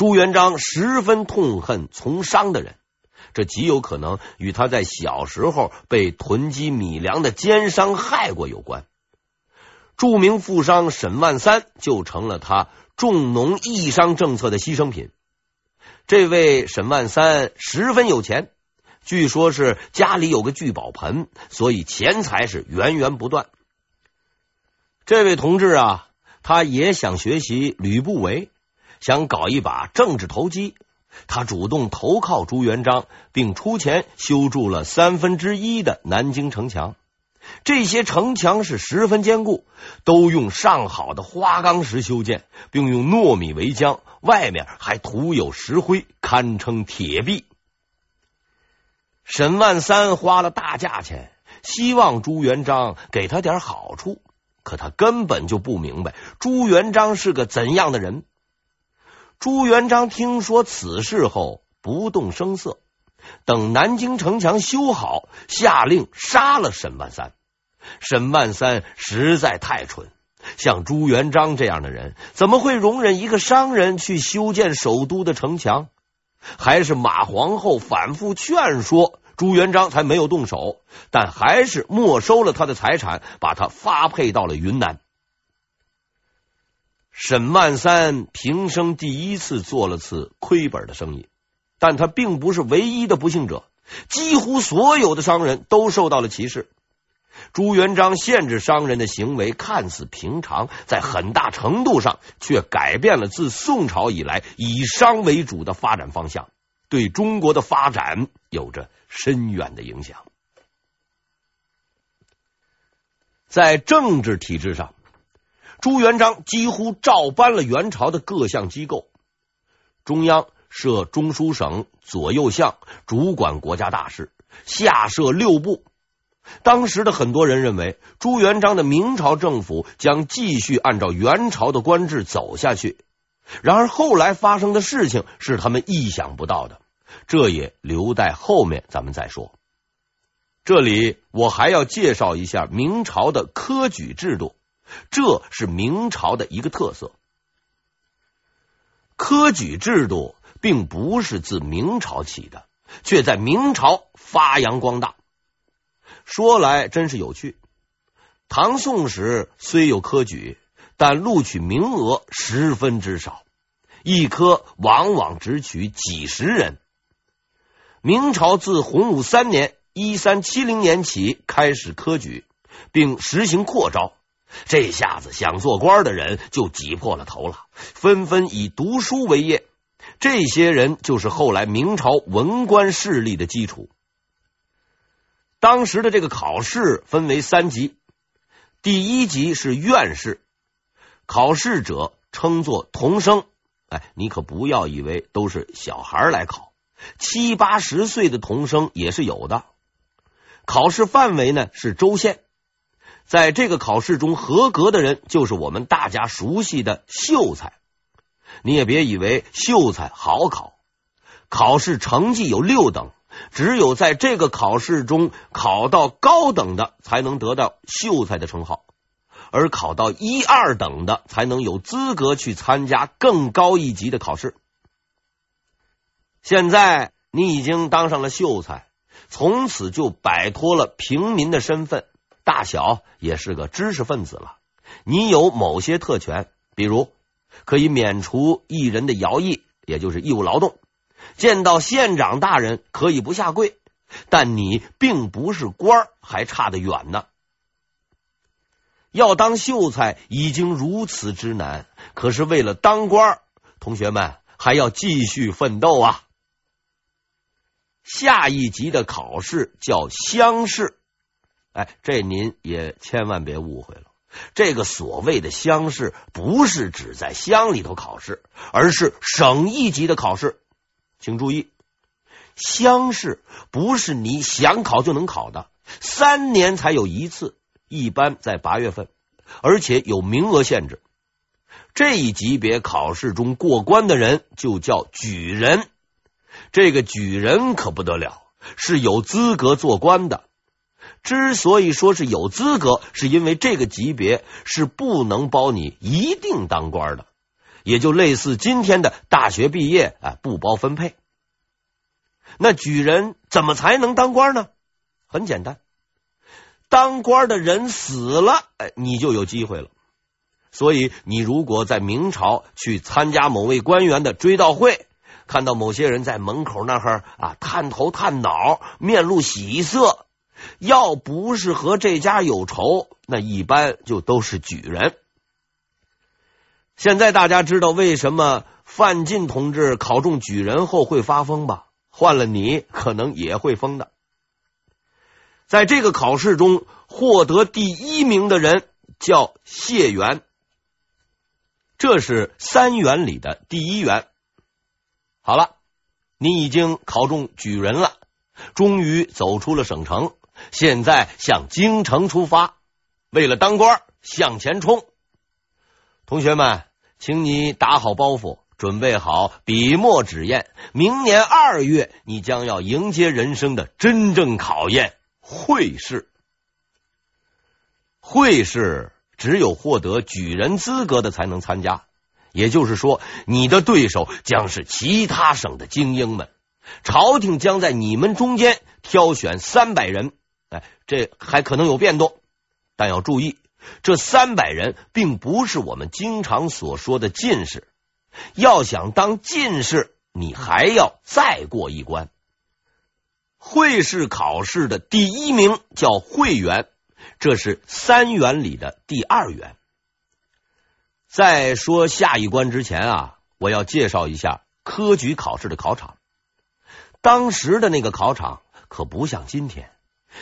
朱元璋十分痛恨从商的人，这极有可能与他在小时候被囤积米粮的奸商害过有关。著名富商沈万三就成了他重农抑商政策的牺牲品。这位沈万三十分有钱，据说是家里有个聚宝盆，所以钱财是源源不断。这位同志啊，他也想学习吕不韦，想搞一把政治投机。他主动投靠朱元璋，并出钱修筑了三分之一的南京城墙。这些城墙是十分坚固，都用上好的花岗石修建，并用糯米围浆，外面还涂有石灰，堪称铁壁。沈万三花了大价钱，希望朱元璋给他点好处，可他根本就不明白朱元璋是个怎样的人。朱元璋听说此事后，不动声色。等南京城墙修好，下令杀了沈万三。沈万三实在太蠢，像朱元璋这样的人，怎么会容忍一个商人去修建首都的城墙？还是马皇后反复劝说，朱元璋才没有动手，但还是没收了他的财产，把他发配到了云南。沈万三平生第一次做了次亏本的生意。但他并不是唯一的不幸者，几乎所有的商人都受到了歧视。朱元璋限制商人的行为看似平常，在很大程度上却改变了自宋朝以来以商为主的发展方向，对中国的发展有着深远的影响。在政治体制上，朱元璋几乎照搬了元朝的各项机构，中央。设中书省左右相，主管国家大事；下设六部。当时的很多人认为，朱元璋的明朝政府将继续按照元朝的官制走下去。然而后来发生的事情是他们意想不到的，这也留待后面咱们再说。这里我还要介绍一下明朝的科举制度，这是明朝的一个特色。科举制度。并不是自明朝起的，却在明朝发扬光大。说来真是有趣。唐宋时虽有科举，但录取名额十分之少，一科往往只取几十人。明朝自洪武三年（一三七零年）起开始科举，并实行扩招，这下子想做官的人就挤破了头了，纷纷以读书为业。这些人就是后来明朝文官势力的基础。当时的这个考试分为三级，第一级是院试，考试者称作童生。哎，你可不要以为都是小孩来考，七八十岁的童生也是有的。考试范围呢是州县，在这个考试中合格的人，就是我们大家熟悉的秀才。你也别以为秀才好考，考试成绩有六等，只有在这个考试中考到高等的，才能得到秀才的称号，而考到一二等的，才能有资格去参加更高一级的考试。现在你已经当上了秀才，从此就摆脱了平民的身份，大小也是个知识分子了。你有某些特权，比如。可以免除一人的徭役，也就是义务劳动。见到县长大人可以不下跪，但你并不是官，还差得远呢。要当秀才已经如此之难，可是为了当官，同学们还要继续奋斗啊！下一级的考试叫乡试，哎，这您也千万别误会了。这个所谓的乡试，不是指在乡里头考试，而是省一级的考试。请注意，乡试不是你想考就能考的，三年才有一次，一般在八月份，而且有名额限制。这一级别考试中过关的人就叫举人，这个举人可不得了，是有资格做官的。之所以说是有资格，是因为这个级别是不能包你一定当官的。也就类似今天的大学毕业啊，不包分配。那举人怎么才能当官呢？很简单，当官的人死了，哎，你就有机会了。所以，你如果在明朝去参加某位官员的追悼会，看到某些人在门口那儿啊，探头探脑，面露喜色，要不是和这家有仇，那一般就都是举人。现在大家知道为什么范进同志考中举人后会发疯吧？换了你，可能也会疯的。在这个考试中获得第一名的人叫谢元，这是三元里的第一元。好了，你已经考中举人了，终于走出了省城，现在向京城出发，为了当官向前冲。同学们。请你打好包袱，准备好笔墨纸砚。明年二月，你将要迎接人生的真正考验——会试。会试只有获得举人资格的才能参加，也就是说，你的对手将是其他省的精英们。朝廷将在你们中间挑选三百人，哎，这还可能有变动，但要注意。这三百人并不是我们经常所说的进士，要想当进士，你还要再过一关。会试考试的第一名叫会员，这是三元里的第二元。在说下一关之前啊，我要介绍一下科举考试的考场。当时的那个考场可不像今天。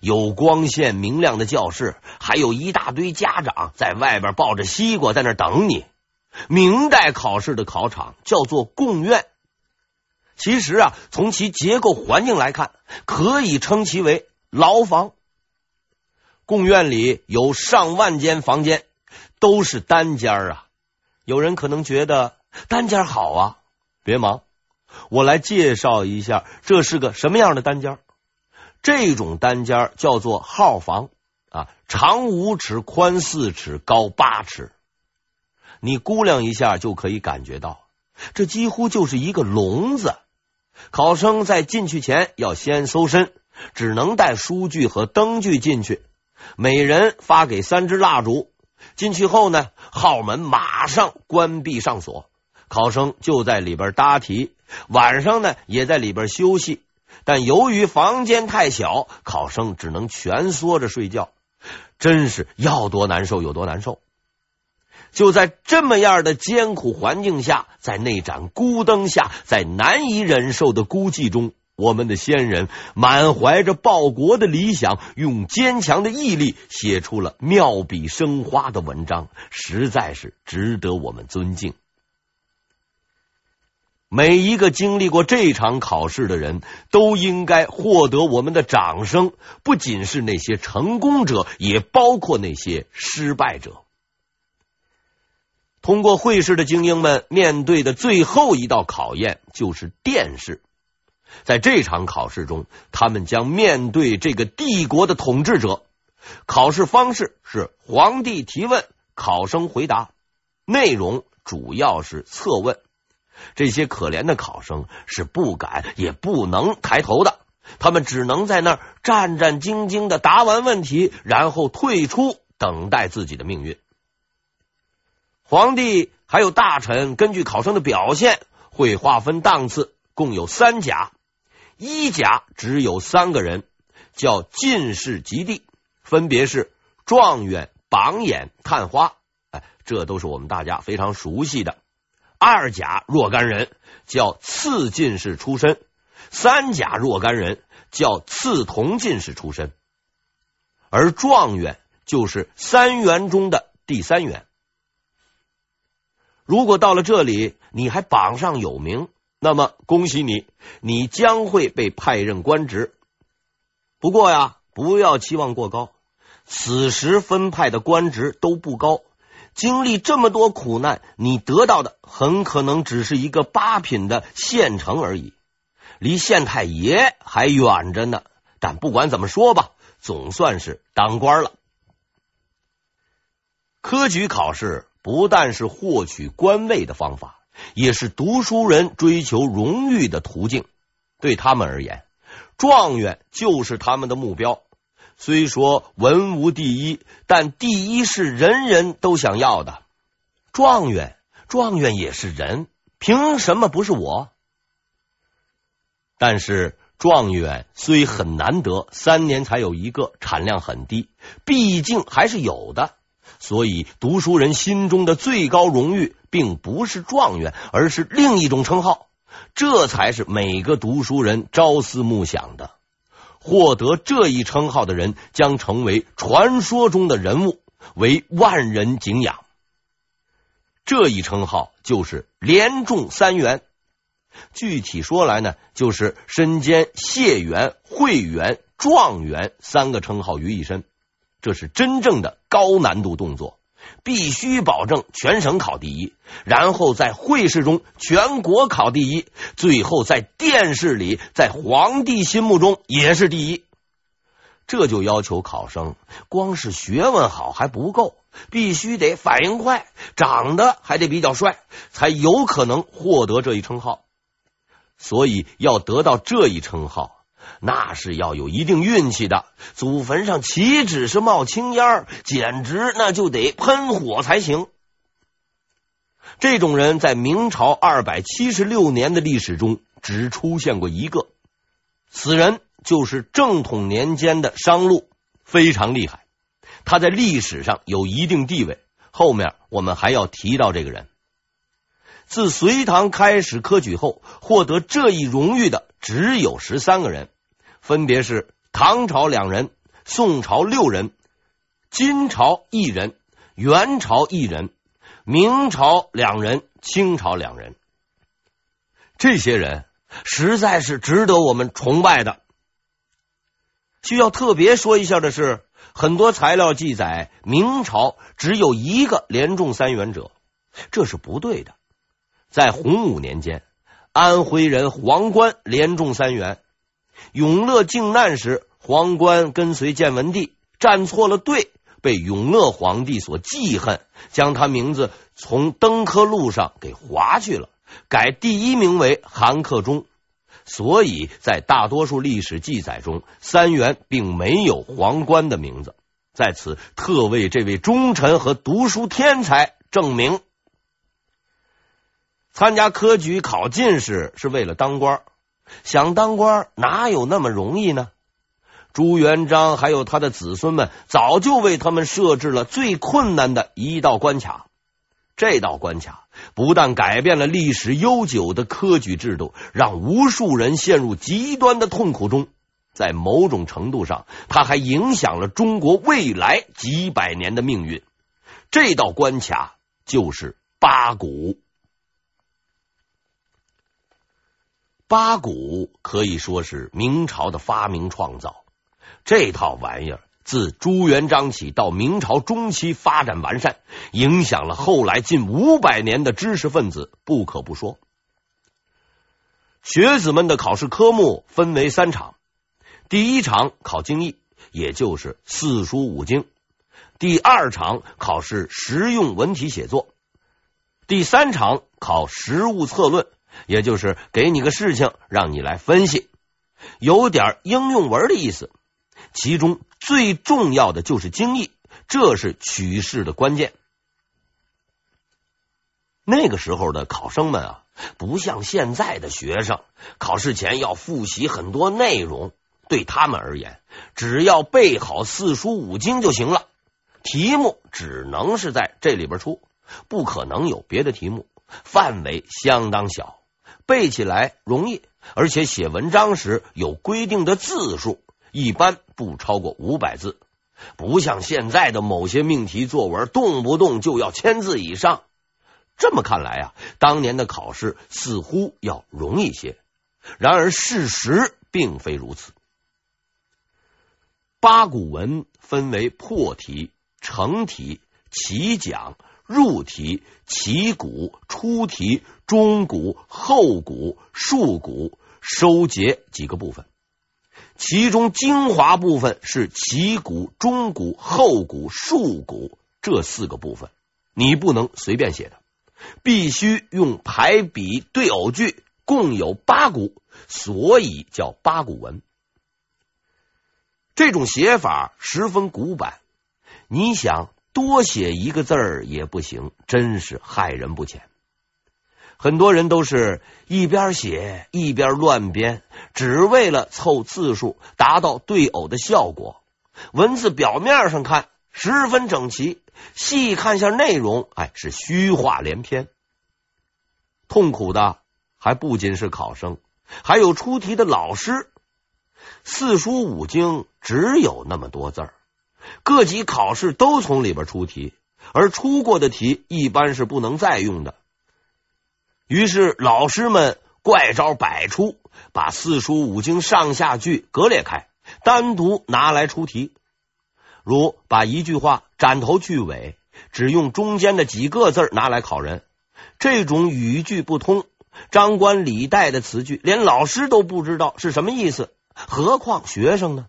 有光线明亮的教室，还有一大堆家长在外边抱着西瓜在那等你。明代考试的考场叫做贡院，其实啊，从其结构环境来看，可以称其为牢房。贡院里有上万间房间，都是单间啊。有人可能觉得单间好啊，别忙，我来介绍一下，这是个什么样的单间。这种单间叫做号房啊，长五尺，宽四尺，高八尺。你估量一下就可以感觉到，这几乎就是一个笼子。考生在进去前要先搜身，只能带书具和灯具进去。每人发给三支蜡烛。进去后呢，号门马上关闭上锁，考生就在里边答题。晚上呢，也在里边休息。但由于房间太小，考生只能蜷缩着睡觉，真是要多难受有多难受。就在这么样的艰苦环境下，在那盏孤灯下，在难以忍受的孤寂中，我们的先人满怀着报国的理想，用坚强的毅力写出了妙笔生花的文章，实在是值得我们尊敬。每一个经历过这场考试的人都应该获得我们的掌声，不仅是那些成功者，也包括那些失败者。通过会试的精英们面对的最后一道考验就是殿试。在这场考试中，他们将面对这个帝国的统治者。考试方式是皇帝提问，考生回答，内容主要是测问。这些可怜的考生是不敢也不能抬头的，他们只能在那儿战战兢兢的答完问题，然后退出，等待自己的命运。皇帝还有大臣根据考生的表现会划分档次，共有三甲，一甲只有三个人，叫进士及第，分别是状元、榜眼、探花。哎，这都是我们大家非常熟悉的。二甲若干人叫次进士出身，三甲若干人叫次同进士出身，而状元就是三元中的第三元。如果到了这里你还榜上有名，那么恭喜你，你将会被派任官职。不过呀，不要期望过高，此时分派的官职都不高。经历这么多苦难，你得到的很可能只是一个八品的县城而已，离县太爷还远着呢。但不管怎么说吧，总算是当官了。科举考试不但是获取官位的方法，也是读书人追求荣誉的途径。对他们而言，状元就是他们的目标。虽说文无第一，但第一是人人都想要的。状元，状元也是人，凭什么不是我？但是状元虽很难得，三年才有一个，产量很低，毕竟还是有的。所以，读书人心中的最高荣誉，并不是状元，而是另一种称号。这才是每个读书人朝思暮想的。获得这一称号的人，将成为传说中的人物，为万人敬仰。这一称号就是连中三元。具体说来呢，就是身兼解元、会元、状元三个称号于一身。这是真正的高难度动作，必须保证全省考第一，然后在会试中全国考第一，最后在殿试里，在皇帝心目中也是第一。这就要求考生光是学问好还不够，必须得反应快，长得还得比较帅，才有可能获得这一称号。所以要得到这一称号。那是要有一定运气的，祖坟上岂止是冒青烟，简直那就得喷火才行。这种人在明朝二百七十六年的历史中只出现过一个，此人就是正统年间的商路，非常厉害。他在历史上有一定地位，后面我们还要提到这个人。自隋唐开始科举后，获得这一荣誉的只有十三个人。分别是唐朝两人、宋朝六人、金朝一人、元朝一人、明朝两人、清朝两人。这些人实在是值得我们崇拜的。需要特别说一下的是，很多材料记载明朝只有一个连中三元者，这是不对的。在洪武年间，安徽人黄观连中三元。永乐靖难时，黄观跟随建文帝站错了队，被永乐皇帝所记恨，将他名字从登科录上给划去了，改第一名为韩克忠。所以在大多数历史记载中，三元并没有黄观的名字。在此特为这位忠臣和读书天才证明：参加科举考进士是为了当官。想当官哪有那么容易呢？朱元璋还有他的子孙们早就为他们设置了最困难的一道关卡。这道关卡不但改变了历史悠久的科举制度，让无数人陷入极端的痛苦中，在某种程度上，它还影响了中国未来几百年的命运。这道关卡就是八股。八股可以说是明朝的发明创造，这套玩意儿自朱元璋起到明朝中期发展完善，影响了后来近五百年的知识分子，不可不说。学子们的考试科目分为三场：第一场考经义，也就是四书五经；第二场考试实用文体写作；第三场考实务策论。也就是给你个事情，让你来分析，有点应用文的意思。其中最重要的就是经义，这是取士的关键。那个时候的考生们啊，不像现在的学生，考试前要复习很多内容。对他们而言，只要背好四书五经就行了。题目只能是在这里边出，不可能有别的题目，范围相当小。背起来容易，而且写文章时有规定的字数，一般不超过五百字，不像现在的某些命题作文，动不动就要千字以上。这么看来啊，当年的考试似乎要容易些。然而事实并非如此。八股文分为破题、成题、起讲。入题、起骨、出题、中骨、后股、述股、收结几个部分，其中精华部分是起骨、中骨、后股、述股这四个部分，你不能随便写的，必须用排比对偶句，共有八股，所以叫八股文。这种写法十分古板，你想多写一个字儿也不行，真是害人不浅。很多人都是一边写一边乱编，只为了凑字数，达到对偶的效果。文字表面上看十分整齐，细看下内容，哎，是虚话连篇。痛苦的还不仅是考生，还有出题的老师。四书五经只有那么多字儿，各级考试都从里边出题，而出过的题一般是不能再用的。于是老师们怪招百出，把四书五经上下句割裂开，单独拿来出题。如把一句话斩头去尾，只用中间的几个字拿来考人，这种语句不通、张冠李戴的词句，连老师都不知道是什么意思，何况学生呢？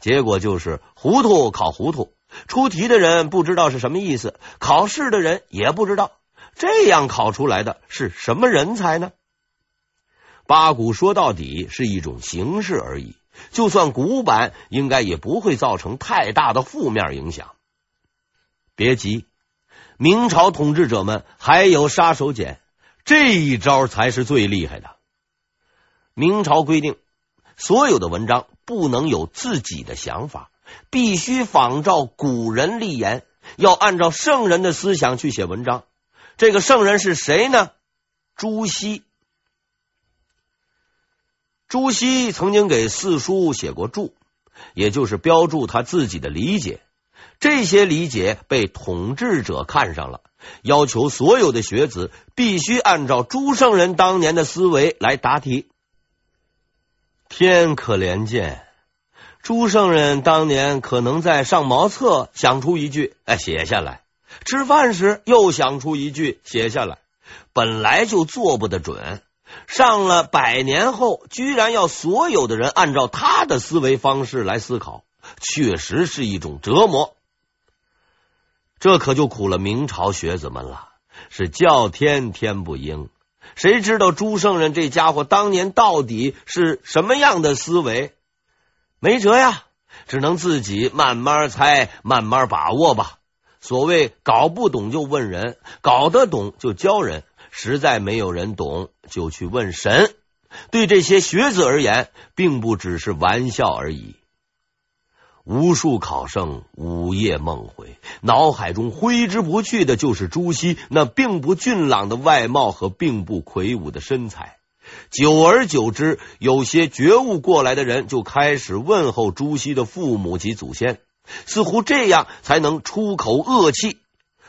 结果就是糊涂考糊涂，出题的人不知道是什么意思，考试的人也不知道。这样考出来的是什么人才呢？八股说到底是一种形式而已，就算古板，应该也不会造成太大的负面影响。别急，明朝统治者们还有杀手锏，这一招才是最厉害的。明朝规定，所有的文章不能有自己的想法，必须仿照古人立言，要按照圣人的思想去写文章。这个圣人是谁呢？朱熹。朱熹曾经给四书写过注，也就是标注他自己的理解。这些理解被统治者看上了，要求所有的学子必须按照朱圣人当年的思维来答题。天可怜见，朱圣人当年可能在上茅厕想出一句，哎，写下来。吃饭时又想出一句写下来，本来就做不得准。上了百年后，居然要所有的人按照他的思维方式来思考，确实是一种折磨。这可就苦了明朝学子们了，是叫天天不应。谁知道朱圣人这家伙当年到底是什么样的思维？没辙呀，只能自己慢慢猜，慢慢把握吧。所谓搞不懂就问人，搞得懂就教人，实在没有人懂就去问神。对这些学子而言，并不只是玩笑而已。无数考生午夜梦回，脑海中挥之不去的就是朱熹那并不俊朗的外貌和并不魁梧的身材。久而久之，有些觉悟过来的人就开始问候朱熹的父母及祖先。似乎这样才能出口恶气。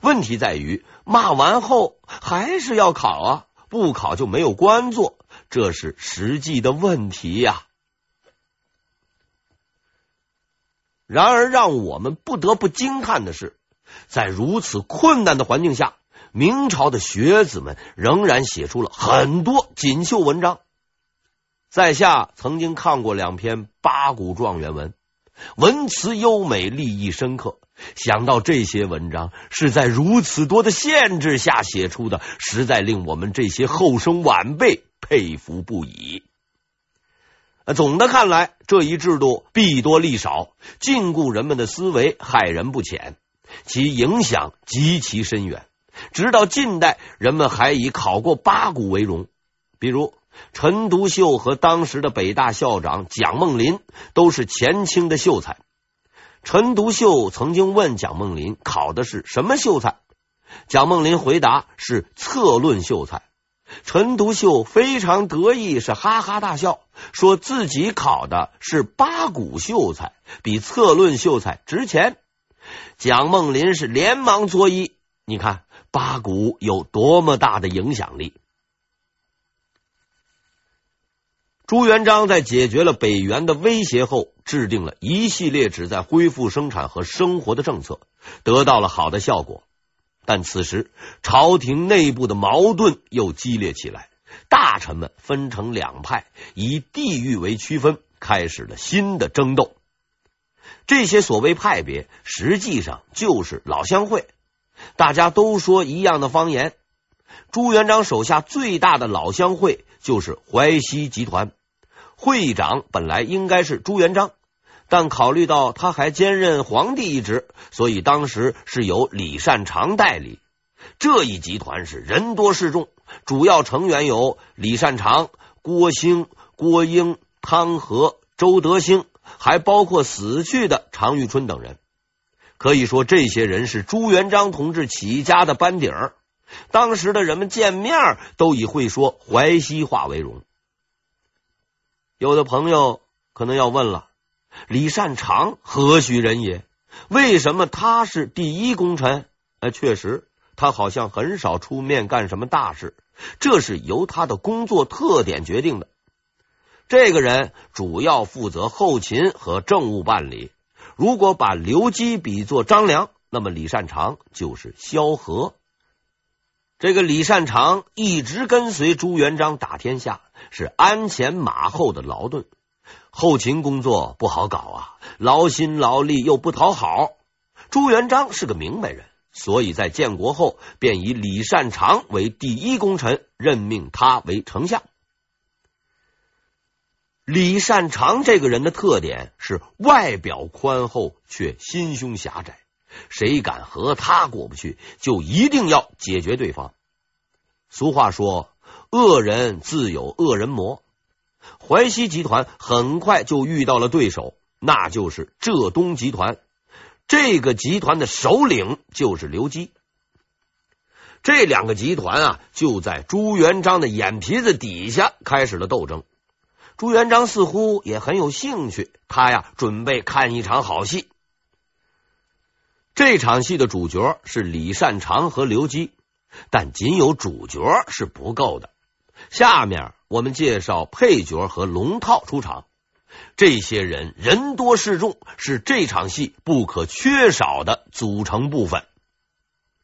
问题在于，骂完后还是要考啊，不考就没有官做，这是实际的问题呀。然而，让我们不得不惊叹的是，在如此困难的环境下，明朝的学子们仍然写出了很多锦绣文章。在下曾经看过两篇八股状元文。文辞优美，立意深刻。想到这些文章是在如此多的限制下写出的，实在令我们这些后生晚辈佩服不已。总的看来，这一制度弊多利少，禁锢人们的思维，害人不浅，其影响极其深远。直到近代，人们还以考过八股为荣，比如。陈独秀和当时的北大校长蒋梦麟都是前清的秀才。陈独秀曾经问蒋梦麟考的是什么秀才，蒋梦麟回答是策论秀才。陈独秀非常得意，是哈哈大笑，说自己考的是八股秀才，比策论秀才值钱。蒋梦麟是连忙作揖，你看八股有多么大的影响力。朱元璋在解决了北元的威胁后，制定了一系列旨在恢复生产和生活的政策，得到了好的效果。但此时朝廷内部的矛盾又激烈起来，大臣们分成两派，以地域为区分，开始了新的争斗。这些所谓派别，实际上就是老乡会。大家都说一样的方言。朱元璋手下最大的老乡会就是淮西集团，会长本来应该是朱元璋，但考虑到他还兼任皇帝一职，所以当时是由李善长代理。这一集团是人多势众，主要成员有李善长、郭兴、郭英、汤和、周德兴，还包括死去的常遇春等人。可以说，这些人是朱元璋同志起家的班底儿。当时的人们见面都以会说淮西话为荣。有的朋友可能要问了：李善长何许人也？为什么他是第一功臣？呃，确实，他好像很少出面干什么大事，这是由他的工作特点决定的。这个人主要负责后勤和政务办理。如果把刘基比作张良，那么李善长就是萧何。这个李善长一直跟随朱元璋打天下，是鞍前马后的劳顿，后勤工作不好搞啊，劳心劳力又不讨好。朱元璋是个明白人，所以在建国后便以李善长为第一功臣，任命他为丞相。李善长这个人的特点是外表宽厚，却心胸狭窄。谁敢和他过不去，就一定要解决对方。俗话说：“恶人自有恶人磨。”淮西集团很快就遇到了对手，那就是浙东集团。这个集团的首领就是刘基。这两个集团啊，就在朱元璋的眼皮子底下开始了斗争。朱元璋似乎也很有兴趣，他呀准备看一场好戏。这场戏的主角是李善长和刘基，但仅有主角是不够的。下面我们介绍配角和龙套出场，这些人人多势众，是这场戏不可缺少的组成部分。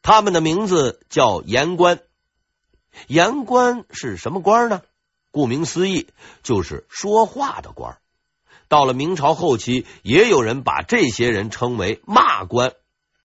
他们的名字叫言官，言官是什么官呢？顾名思义，就是说话的官。到了明朝后期，也有人把这些人称为骂官